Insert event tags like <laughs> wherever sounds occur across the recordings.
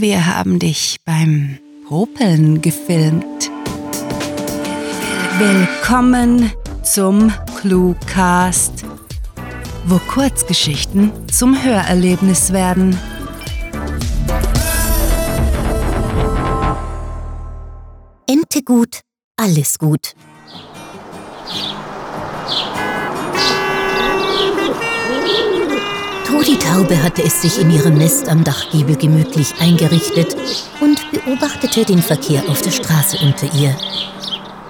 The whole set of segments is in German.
wir haben dich beim Popeln gefilmt. Willkommen zum Cluecast, wo Kurzgeschichten zum Hörerlebnis werden. Ente gut, alles gut. Trudi Taube hatte es sich in ihrem Nest am Dachgiebel gemütlich eingerichtet und beobachtete den Verkehr auf der Straße unter ihr.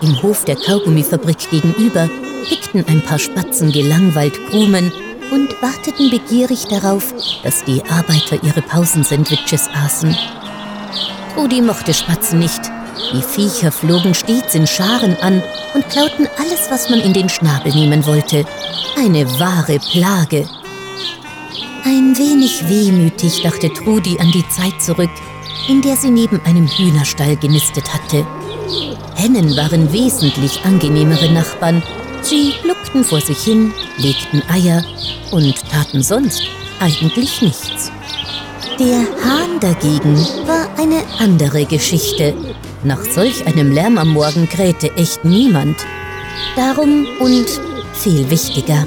Im Hof der Kaugummifabrik gegenüber pickten ein paar Spatzen gelangweilt Krumen und warteten begierig darauf, dass die Arbeiter ihre Pausensandwiches aßen. Trudi mochte Spatzen nicht. Die Viecher flogen stets in Scharen an und klauten alles, was man in den Schnabel nehmen wollte. Eine wahre Plage. Ein wenig wehmütig dachte Trudi an die Zeit zurück, in der sie neben einem Hühnerstall genistet hatte. Hennen waren wesentlich angenehmere Nachbarn. Sie gluckten vor sich hin, legten Eier und taten sonst eigentlich nichts. Der Hahn dagegen war eine andere Geschichte. Nach solch einem Lärm am Morgen krähte echt niemand. Darum und viel wichtiger,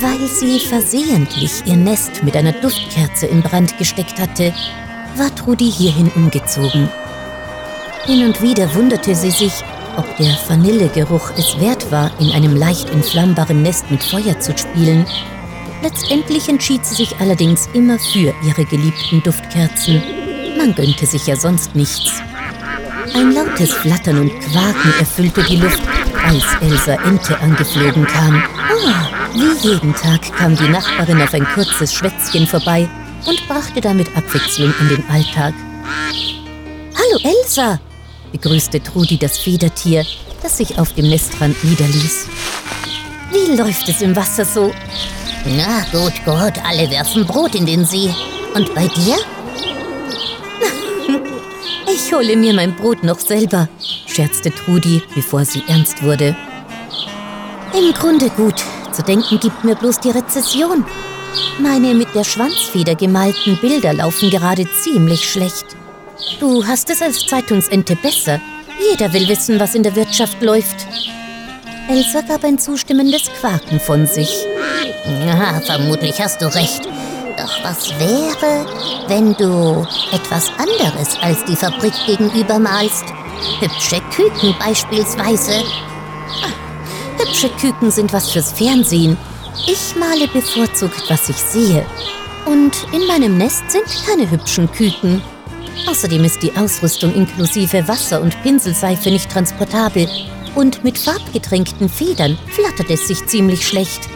weil sie versehentlich ihr Nest mit einer Duftkerze in Brand gesteckt hatte, war Trudi hierhin umgezogen. Hin und wieder wunderte sie sich, ob der Vanillegeruch es wert war, in einem leicht entflammbaren Nest mit Feuer zu spielen. Letztendlich entschied sie sich allerdings immer für ihre geliebten Duftkerzen. Man gönnte sich ja sonst nichts. Ein lautes Flattern und Quaken erfüllte die Luft, als Elsa Ente angeflogen kam. Wie jeden Tag kam die Nachbarin auf ein kurzes Schwätzchen vorbei und brachte damit Abwechslung in den Alltag. Hallo Elsa, begrüßte Trudi das Federtier, das sich auf dem Nestrand niederließ. Wie läuft es im Wasser so? Na gut, gut, alle werfen Brot in den See. Und bei dir? <laughs> ich hole mir mein Brot noch selber, scherzte Trudi, bevor sie ernst wurde. Im Grunde gut. Zu denken gibt mir bloß die Rezession. Meine mit der Schwanzfeder gemalten Bilder laufen gerade ziemlich schlecht. Du hast es als Zeitungsente besser. Jeder will wissen, was in der Wirtschaft läuft. Elsa gab ein zustimmendes Quaken von sich. Ja, vermutlich hast du recht. Doch was wäre, wenn du etwas anderes als die Fabrik gegenüber malst? Hübsche Küken beispielsweise. Hübsche Küken sind was fürs Fernsehen. Ich male bevorzugt, was ich sehe. Und in meinem Nest sind keine hübschen Küken. Außerdem ist die Ausrüstung inklusive Wasser und Pinselseife nicht transportabel. Und mit farbgetränkten Federn flattert es sich ziemlich schlecht.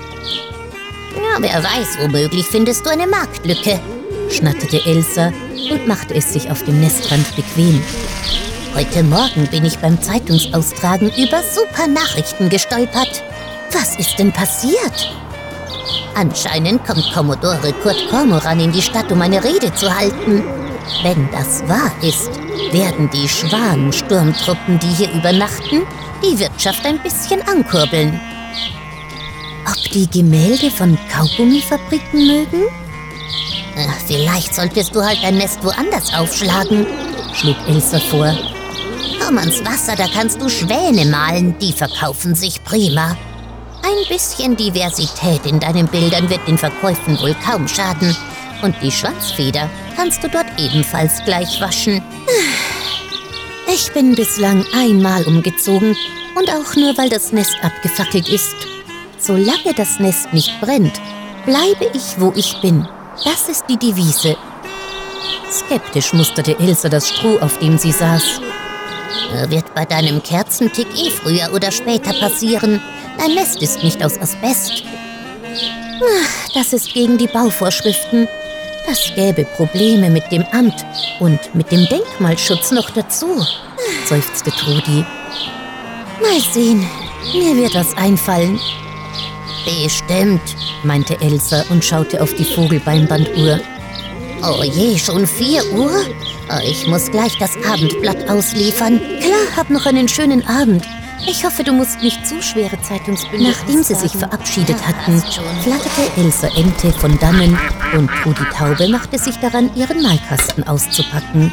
Ja, wer weiß, womöglich findest du eine Marktlücke, schnatterte Elsa und machte es sich auf dem Nestrand bequem. Heute Morgen bin ich beim Zeitungsaustragen über super Nachrichten gestolpert. Was ist denn passiert? Anscheinend kommt Kommodore Kurt Kormoran in die Stadt, um eine Rede zu halten. Wenn das wahr ist, werden die Schwanensturmtruppen, die hier übernachten, die Wirtschaft ein bisschen ankurbeln. Ob die Gemälde von Kaugummifabriken mögen? Ach, vielleicht solltest du halt dein Nest woanders aufschlagen, schlug Ilse vor. Komm ans Wasser, da kannst du Schwäne malen, die verkaufen sich prima. Ein bisschen Diversität in deinen Bildern wird den Verkäufen wohl kaum schaden. Und die Schwanzfeder kannst du dort ebenfalls gleich waschen. Ich bin bislang einmal umgezogen und auch nur, weil das Nest abgefackelt ist. Solange das Nest nicht brennt, bleibe ich, wo ich bin. Das ist die Devise. Skeptisch musterte Ilse das Stroh, auf dem sie saß. Wird bei deinem Kerzentick eh früher oder später passieren. Dein Nest ist nicht aus Asbest. Das ist gegen die Bauvorschriften. Das gäbe Probleme mit dem Amt und mit dem Denkmalschutz noch dazu, seufzte Trudi. Mal sehen, mir wird was einfallen. Bestimmt, meinte Elsa und schaute auf die Vogelbeinbanduhr. Oh je, schon vier Uhr? Ich muss gleich das Abendblatt ausliefern. Klar, hab noch einen schönen Abend. Ich hoffe, du musst nicht zu schwere Zeitungsbündel Nachdem sie sich verabschiedet hatten, flatterte Elsa Ente von dannen und Trudi Taube machte sich daran, ihren Malkasten auszupacken.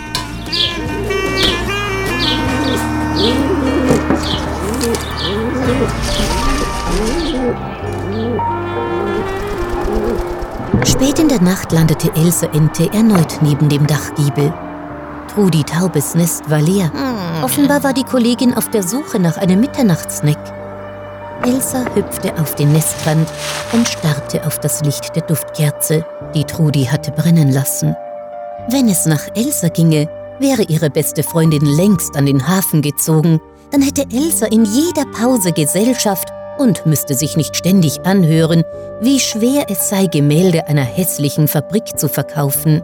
Spät in der Nacht landete Elsa Ente erneut neben dem Dachgiebel. Trudi Taubes Nest war leer. Hm. Offenbar war die Kollegin auf der Suche nach einem Mitternachtssnack. Elsa hüpfte auf den Nestrand und starrte auf das Licht der Duftkerze, die Trudi hatte brennen lassen. Wenn es nach Elsa ginge, wäre ihre beste Freundin längst an den Hafen gezogen, dann hätte Elsa in jeder Pause Gesellschaft und müsste sich nicht ständig anhören, wie schwer es sei, Gemälde einer hässlichen Fabrik zu verkaufen.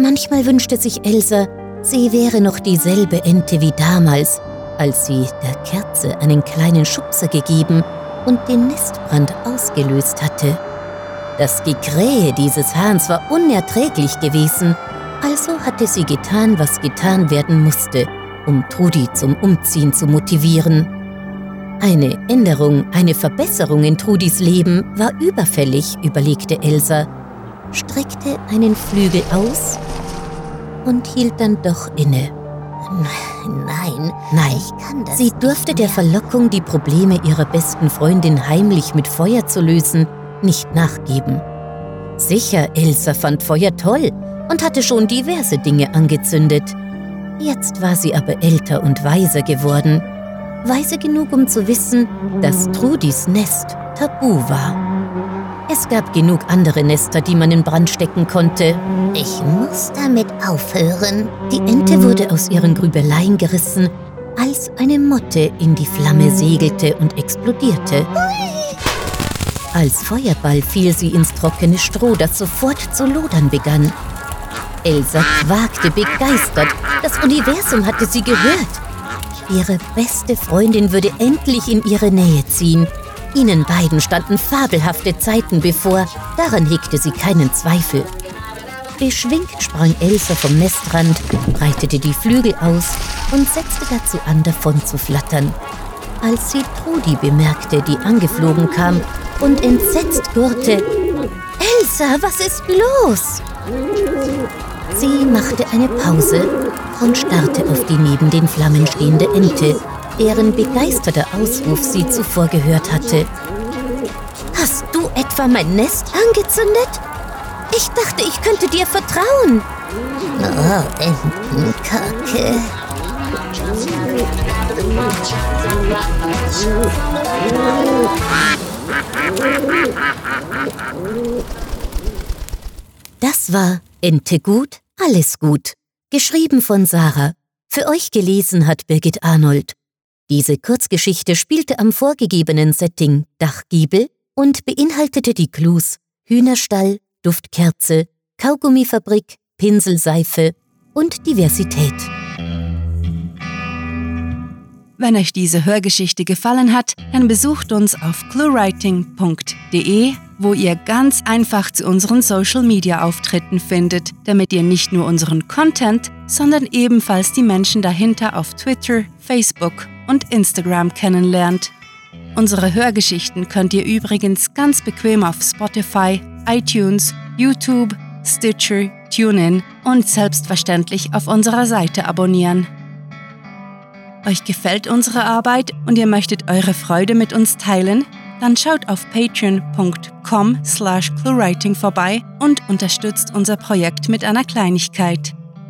Manchmal wünschte sich Elsa, sie wäre noch dieselbe Ente wie damals, als sie der Kerze einen kleinen Schubser gegeben und den Nestbrand ausgelöst hatte. Das Gekrähe dieses Hahns war unerträglich gewesen, also hatte sie getan, was getan werden musste, um Trudi zum Umziehen zu motivieren. Eine Änderung, eine Verbesserung in Trudis Leben war überfällig, überlegte Elsa, streckte einen Flügel aus und hielt dann doch inne. Nein, Nein, ich kann das sie durfte der Verlockung, die Probleme ihrer besten Freundin heimlich mit Feuer zu lösen, nicht nachgeben. Sicher, Elsa fand Feuer toll und hatte schon diverse Dinge angezündet. Jetzt war sie aber älter und weiser geworden. Weise genug, um zu wissen, dass Trudis Nest tabu war. Es gab genug andere Nester, die man in Brand stecken konnte. Ich muss damit aufhören. Die Ente wurde aus ihren Grübeleien gerissen, als eine Motte in die Flamme segelte und explodierte. Als Feuerball fiel sie ins trockene Stroh, das sofort zu lodern begann. Elsa quakte begeistert. Das Universum hatte sie gehört. Ihre beste Freundin würde endlich in ihre Nähe ziehen. Ihnen beiden standen fabelhafte Zeiten bevor, daran hegte sie keinen Zweifel. Beschwingt sprang Elsa vom Nestrand, breitete die Flügel aus und setzte dazu an, davon zu flattern. Als sie Trudi bemerkte, die angeflogen kam und entsetzt gurrte, Elsa, was ist los? Sie machte eine Pause und starrte auf die neben den Flammen stehende Ente, deren begeisterter Ausruf sie zuvor gehört hatte. Hast du etwa mein Nest angezündet? Ich dachte, ich könnte dir vertrauen. Oh, Entenkacke. Das war Ente gut, alles gut. Geschrieben von Sarah. Für euch gelesen hat Birgit Arnold. Diese Kurzgeschichte spielte am vorgegebenen Setting Dachgiebel und beinhaltete die Clues Hühnerstall, Duftkerze, Kaugummifabrik, Pinselseife und Diversität. Wenn euch diese Hörgeschichte gefallen hat, dann besucht uns auf cluewriting.de, wo ihr ganz einfach zu unseren Social Media Auftritten findet, damit ihr nicht nur unseren Content, sondern ebenfalls die Menschen dahinter auf Twitter, Facebook und Instagram kennenlernt. Unsere Hörgeschichten könnt ihr übrigens ganz bequem auf Spotify, iTunes, YouTube, Stitcher, TuneIn und selbstverständlich auf unserer Seite abonnieren. Euch gefällt unsere Arbeit und ihr möchtet eure Freude mit uns teilen? Dann schaut auf patreon.com slash cluewriting vorbei und unterstützt unser Projekt mit einer Kleinigkeit.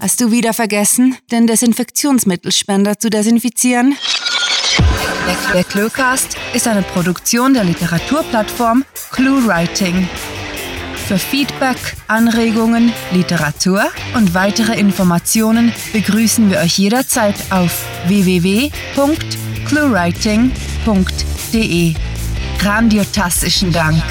Hast du wieder vergessen, den Desinfektionsmittelspender zu desinfizieren? Der Cluecast ist eine Produktion der Literaturplattform ClueWriting. Für Feedback, Anregungen, Literatur und weitere Informationen begrüßen wir euch jederzeit auf www.cluewriting.de. Grandiotastischen Dank.